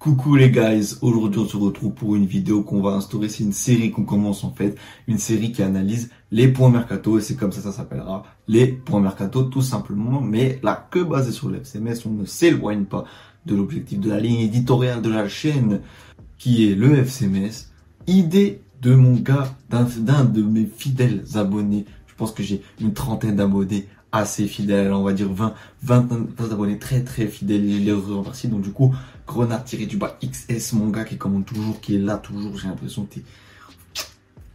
Coucou les guys, aujourd'hui on se retrouve pour une vidéo qu'on va instaurer, c'est une série qu'on commence en fait, une série qui analyse les points mercato et c'est comme ça ça s'appellera, les points mercato tout simplement, mais là que basé sur l'FCMS, on ne s'éloigne pas de l'objectif de la ligne éditoriale de la chaîne qui est le FCMS, idée de mon gars, d'un de mes fidèles abonnés, je pense que j'ai une trentaine d'abonnés assez fidèles, on va dire 20, 20, 20 abonnés très très fidèles. Je les remercie. Donc du coup, Grenade tiré du bas XS, mon gars, qui commande toujours, qui est là toujours, j'ai l'impression que t'es...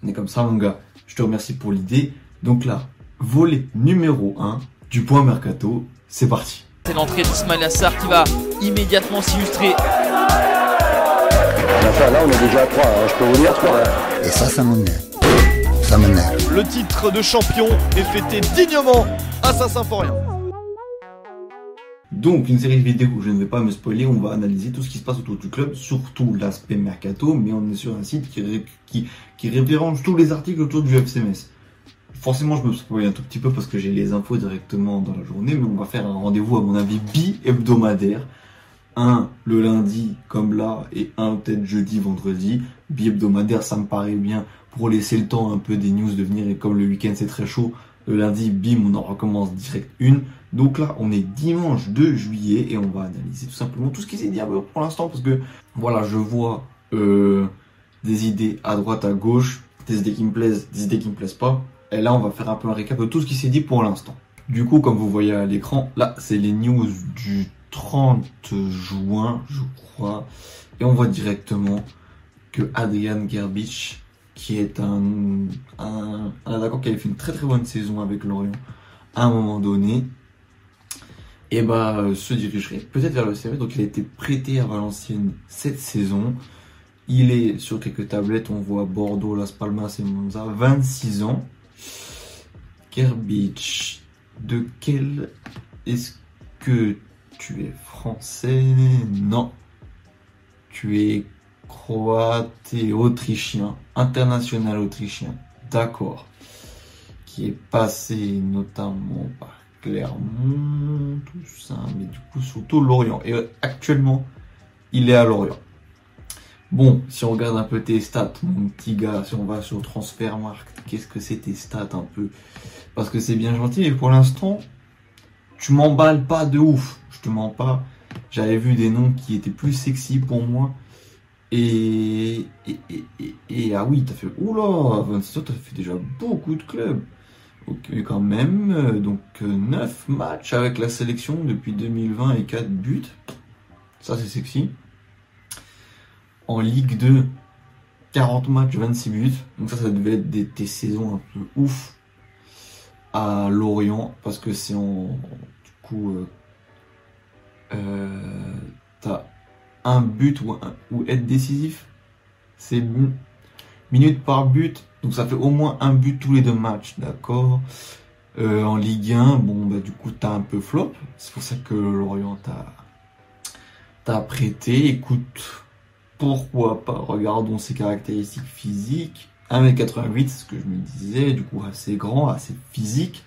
On est comme ça, mon gars. Je te remercie pour l'idée. Donc là, volet numéro 1 du point mercato, c'est parti. C'est l'entrée d'Ismail Assar qui va immédiatement s'illustrer. là, on est déjà à 3, hein, je peux vous dire 3. Et ça, ça m'énerve. Le titre de champion est fêté dignement à Saint-Symphorien. Donc, une série de vidéos où je ne vais pas me spoiler, on va analyser tout ce qui se passe autour du club, surtout l'aspect mercato, mais on est sur un site qui, référence tous les articles autour du FCMS. Forcément, je me spoil un tout petit peu parce que j'ai les infos directement dans la journée, mais on va faire un rendez-vous, à mon avis, bi-hebdomadaire. Un le lundi, comme là, et un peut-être jeudi, vendredi. Bi-hebdomadaire, ça me paraît bien pour laisser le temps un peu des news de venir, et comme le week-end c'est très chaud, le lundi, bim, on en recommence direct une. Donc là, on est dimanche 2 juillet et on va analyser tout simplement tout ce qui s'est dit pour l'instant parce que voilà, je vois euh, des idées à droite, à gauche, des idées qui me plaisent, des idées qui me plaisent pas. Et là, on va faire un peu un récap de tout ce qui s'est dit pour l'instant. Du coup, comme vous voyez à l'écran, là, c'est les news du 30 juin, je crois. Et on voit directement que Adrian Gerbich qui est un, un, qui avait fait une très très bonne saison avec Lorient à un moment donné, et bah se dirigerait peut-être vers le CV. Donc il a été prêté à Valenciennes cette saison. Il est sur quelques tablettes, on voit Bordeaux, Las Palmas et Monza, 26 ans. Kerbich, de quel est-ce que tu es français? Non. Tu es croate et autrichien, international autrichien, d'accord, qui est passé notamment par Clermont, tout ça, mais du coup surtout Lorient. Et euh, actuellement, il est à Lorient. Bon, si on regarde un peu tes stats, mon petit gars, si on va sur Transfermarkt, qu'est-ce que c'est tes stats un peu? Parce que c'est bien gentil, mais pour l'instant, tu m'emballes pas de ouf. Je te mens pas. J'avais vu des noms qui étaient plus sexy pour moi. Et, et, ah oui, t'as fait, oula, 26 ans, t'as fait déjà beaucoup de clubs. Ok, quand même, euh, donc 9 euh, matchs avec la sélection depuis 2020 et 4 buts. Ça, c'est sexy. En Ligue 2, 40 matchs, 26 buts. Donc ça, ça devait être des, des saisons un peu ouf à Lorient, parce que c'est en... Du coup, euh, euh t'as un but ou, ou être décisif. C'est minutes par but, donc ça fait au moins un but tous les deux matchs, d'accord euh, En Ligue 1, bon, bah, du coup, t'as un peu flop. C'est pour ça que Lorient t'a prêté. Écoute, pourquoi pas? Regardons ses caractéristiques physiques. 1m88, c'est ce que je me disais, du coup assez grand, assez physique.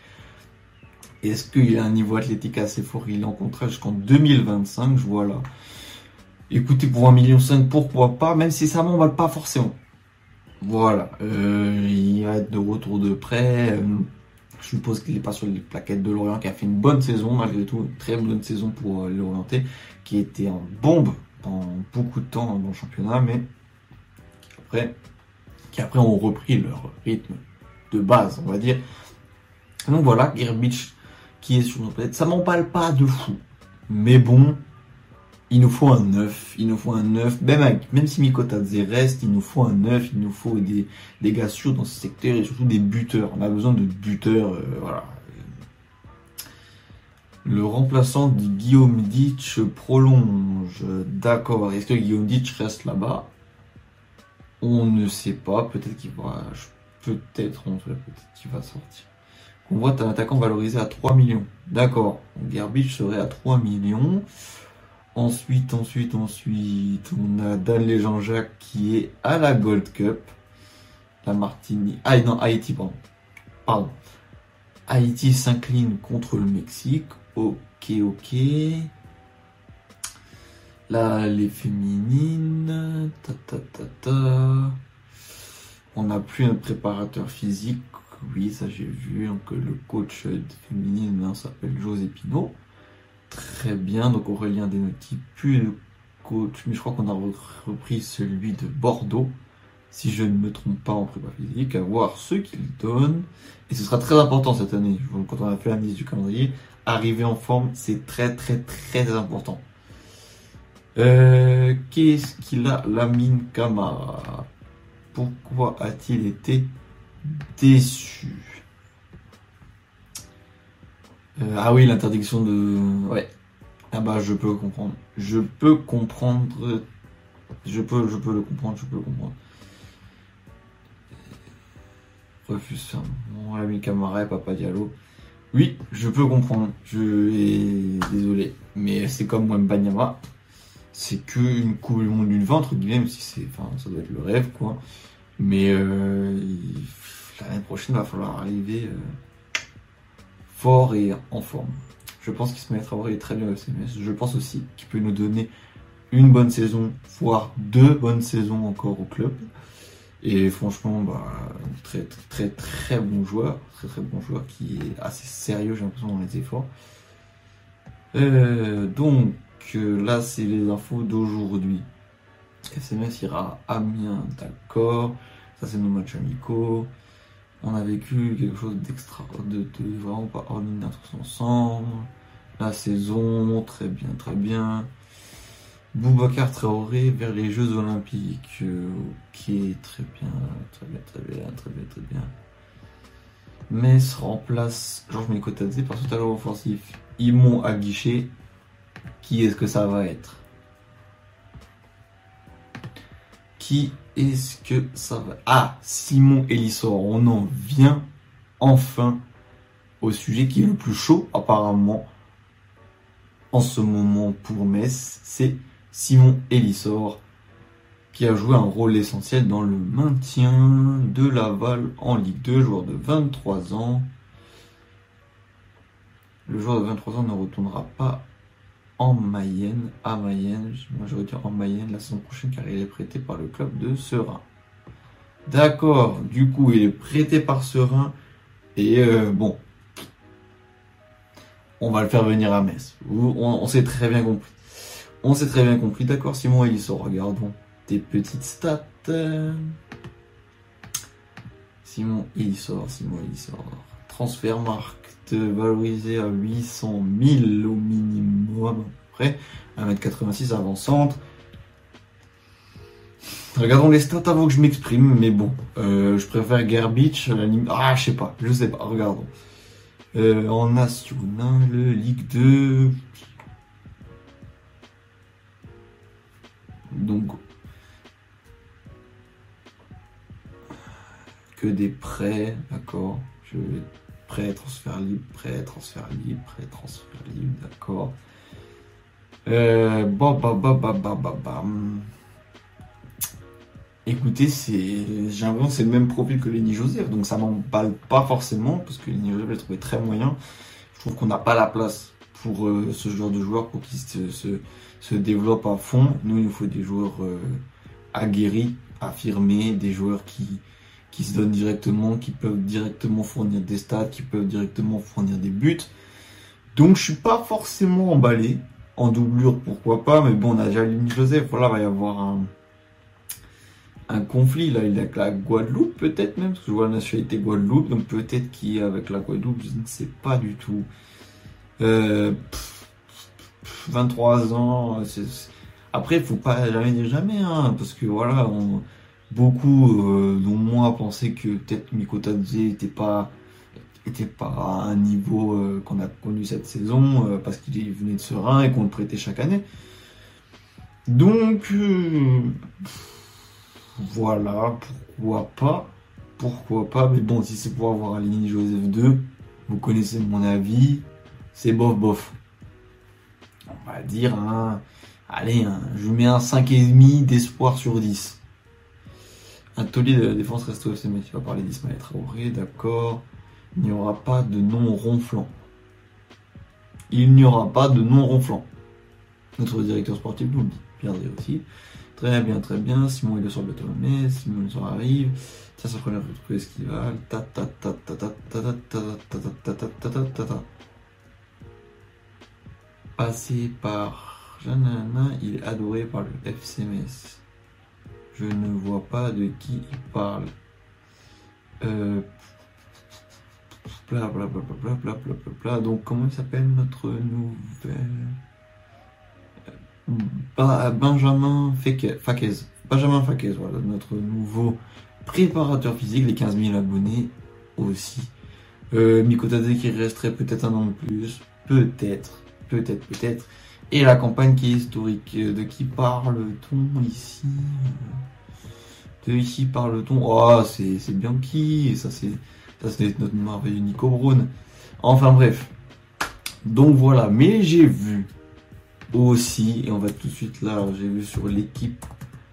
Est-ce qu'il a un niveau athlétique assez fort Il est en jusqu'en 2025, je vois là. Écoutez, pour 1,5 million, pourquoi pas, même si ça m'emballe pas forcément. Voilà, euh, il va être de retour de près. Euh, je suppose qu'il n'est pas sur les plaquettes de Lorient, qui a fait une bonne saison, malgré tout, une très bonne saison pour euh, l'Orienté, qui était en bombe pendant beaucoup de temps dans le championnat, mais qui après, qui après ont repris leur rythme de base, on va dire. Donc voilà, Gerbich qui est sur nos plaquettes. Ça m'emballe pas de fou. Mais bon, il nous faut un 9, il nous faut un 9, même, même si Mikotadze reste, il nous faut un 9, il nous faut des, des gars sûrs dans ce secteur et surtout des buteurs. On a besoin de buteurs, euh, voilà. Le remplaçant de Guillaume Ditch prolonge. D'accord. Est-ce que Guillaume Ditch reste là-bas? On ne sait pas. Peut-être qu'il va. Peut-être, peut-être qu'il va sortir. On voit un attaquant valorisé à 3 millions. D'accord. Garbage serait à 3 millions. Ensuite, ensuite, ensuite, on a Dan Jean-Jacques qui est à la Gold Cup. La Martinique. Ah non, Haïti, pardon. Pardon. Haïti s'incline contre le Mexique. Ok, ok. Là, les féminines. Ta, ta, ta, ta. On n'a plus un préparateur physique. Oui, ça j'ai vu. Donc le coach féminine hein, s'appelle José Pino. Très bien. Donc Aurélien Denotti, plus de coach. Mais je crois qu'on a repris celui de Bordeaux. Si je ne me trompe pas en prépa physique, à voir ce qu'il donne. Et ce sera très important cette année. Quand on a fait la mise du calendrier, arriver en forme, c'est très très très important. Euh, Qu'est-ce qu'il a, Lamine Camara? Pourquoi a-t-il été déçu? Euh, Ah oui, l'interdiction de... Ouais. Ah bah je peux comprendre. Je peux comprendre. Je peux, je peux le comprendre, je peux le comprendre. Refuse ça. Lamine Camara et Papa Diallo. Oui, je peux comprendre. Je suis désolé. Mais c'est comme Banyama. C'est qu'une Coupe du Monde d'une 20, entre guillemets, même si c'est, enfin, ça doit être le rêve, quoi. Mais euh, l'année prochaine, il va falloir arriver euh, fort et en forme. Je pense qu'il se mettra à très bien au CMS. Je pense aussi qu'il peut nous donner une bonne saison, voire deux bonnes saisons encore au club. Et franchement, bah, très très très bon joueur, très très bon joueur qui est assez sérieux, j'ai l'impression dans les efforts. Euh, donc là, c'est les infos d'aujourd'hui. SMS ira à Amiens, d'accord. Ça, c'est nos matchs amicaux. On a vécu quelque chose d'extra, de, vraiment pas ordinaire tous ensemble. La saison, très bien, très bien. Boubacar Traoré vers les Jeux Olympiques. ok, très bien, très bien, très bien, très bien, très bien. Metz remplace Georges Mikotadze par ce talent offensif. Imon à guichet. Qui est-ce que ça va être? Qui est-ce que ça va? Ah, Simon Elissor. On en vient enfin au sujet qui est le plus chaud apparemment en ce moment pour Metz. C'est Simon Elissor, qui a joué un rôle essentiel dans le maintien de Laval en Ligue 2, joueur de 23 ans. Le joueur de 23 ans ne retournera pas en Mayenne, à Mayenne, moi dit en Mayenne la saison prochaine car il est prêté par le club de Serein. D'accord, du coup il est prêté par Serein et euh, bon, on va le faire venir à Metz. On, s'est très bien compris. On s'est très bien compris. D'accord, Simon sort. regardons tes petites stats. Simon sort. Simon sort. Transfert marque valorisé à 800 000 au minimum. Après, 1m86 avant-centre. Regardons les stats avant que je m'exprime, mais bon, euh, je préfère Gerbich, la Ah, je sais pas, je sais pas, regardons. Euh, en national, Ligue 2, Donc, que des prêts, d'accord Je vais prêt, transfert libre, prêt, transfert libre, prêt, transfert libre, d'accord. Euh, bah, bah, bah, bah, bah, bah, bah. Écoutez, c'est, j'ai c'est le même profil que Lenny Joseph, donc ça m'emballe pas forcément, parce que Lenny Joseph, je trouvé très moyen. Je trouve qu'on n'a pas la place pour euh, ce genre de joueur pour qu'il se, se, se développe à fond. Nous, il nous faut des joueurs euh, aguerris, affirmés, des joueurs qui, qui se donnent directement, qui peuvent directement fournir des stats, qui peuvent directement fournir des buts. Donc je suis pas forcément emballé. En doublure, pourquoi pas, mais bon, on a déjà Lynn Joseph, voilà, va y avoir un, conflit, là, il a avec la Guadeloupe, peut-être même, parce que je vois la nationalité Guadeloupe, donc peut-être qu'il avec la Guadeloupe, je ne sais pas du tout. Euh, 23 ans. Après, il faut pas jamais dire jamais, hein, parce que voilà, on... beaucoup, euh, dont moi, pensaient que peut-être Mikotadze était pas était pas à un niveau euh, qu'on a connu cette saison euh, parce qu'il venait de Serein et qu'on le prêtait chaque année. Donc voilà, pourquoi pas, pourquoi pas, mais bon, si c'est pour avoir aligné Joseph 2, vous connaissez mon avis, c'est bof bof on va dire, allez, je mets un 5,5 d'espoir sur 10. Un taulier de la défense reste au mais tu vas parler d'Ismaël Traoré, d'accord. Il n'y aura pas de non ronflant. Il n'y aura pas de non ronflant. Notre directeur sportif nous le dit. Regardez aussi. Très bien, très bien. Simon il le sort de Tomé. Simon le sort arrive. Ça, sa première truc estivale. Ta ta ta ta ta ta ta ta ta ta ta ta ta ta ta par Janana, il est adoré par le FCMS. Je ne vois pas de qui il parle. Euh, Donc, comment il s'appelle notre nouvelle? Bah, Benjamin Fakez. Benjamin Fakez, voilà, notre nouveau préparateur physique, les 15 000 abonnés aussi. Euh, qui resterait peut-être un an de plus. Peut-être, peut-être, peut-être. Et la campagne qui est historique, de qui parle-t-on ici? De ici parle-t-on? Oh, c'est Bianchi, ça c'est ça c'est notre merveilleux Nico Brown. Enfin bref. Donc voilà, mais j'ai vu aussi, et on va tout de suite là, j'ai vu sur l'équipe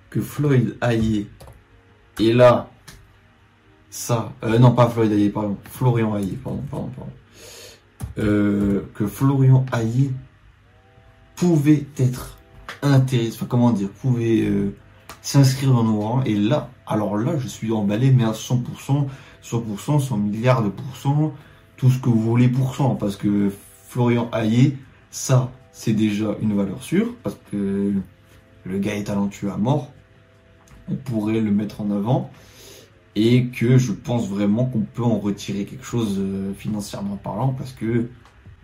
que Floyd Hayé et là, ça, euh, non pas Floyd Hayé, pardon, Florian Hayé, pardon, pardon, pardon. Euh, que Florian Hayé pouvait être intéressé, enfin comment dire, pouvait euh, s'inscrire dans nos rangs. Et là, alors là, je suis emballé, mais à 100%, 100%, 100 milliards de pourcents, tout ce que vous voulez pour cent, parce que Florian Hayé, ça, c'est déjà une valeur sûre, parce que le gars est talentueux à mort, on pourrait le mettre en avant, et que je pense vraiment qu'on peut en retirer quelque chose euh, financièrement parlant, parce que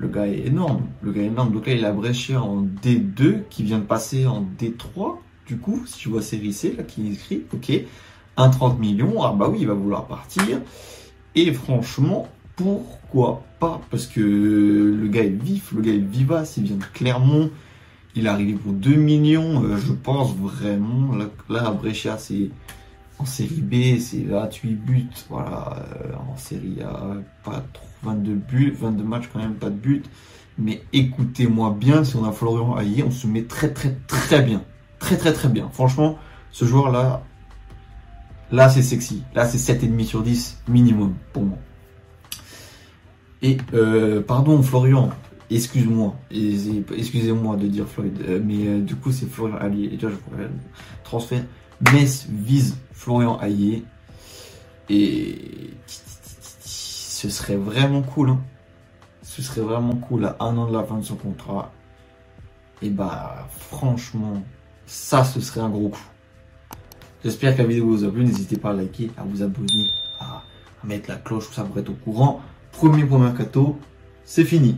le gars est énorme, le gars est énorme, donc là il a bréché en D2, qui vient de passer en D3, du coup, si je vois série C, là, qui est écrit, ok, 1,30 millions, ah bah oui, il va vouloir partir, et franchement, pourquoi pas? Parce que le gars est vif, le gars est vivace, il vient de Clermont, il est arrivé pour 2 millions, euh, je pense vraiment. Là, là c'est en série B, c'est 28 buts, voilà. Euh, en série A, pas trop, 22 buts, 22 matchs quand même, pas de buts. Mais écoutez-moi bien, si on a Florian Hayé, on se met très très très bien. Très très très bien. Franchement, ce joueur-là, là c'est sexy. Là c'est 7,5 sur 10 minimum pour moi. Et euh, pardon Florian, excuse-moi, excusez-moi de dire Floyd, euh, mais du coup c'est Florian Allier. Et tu vois, je transfert. Metz vise Florian Allier. Et ce serait vraiment cool. Hein. Ce serait vraiment cool à un an de la fin de son contrat. Et bah franchement, ça ce serait un gros coup. J'espère que la vidéo vous a plu. N'hésitez pas à liker, à vous abonner, à mettre la cloche, ça pour être au courant premier pour Mercato, c'est fini.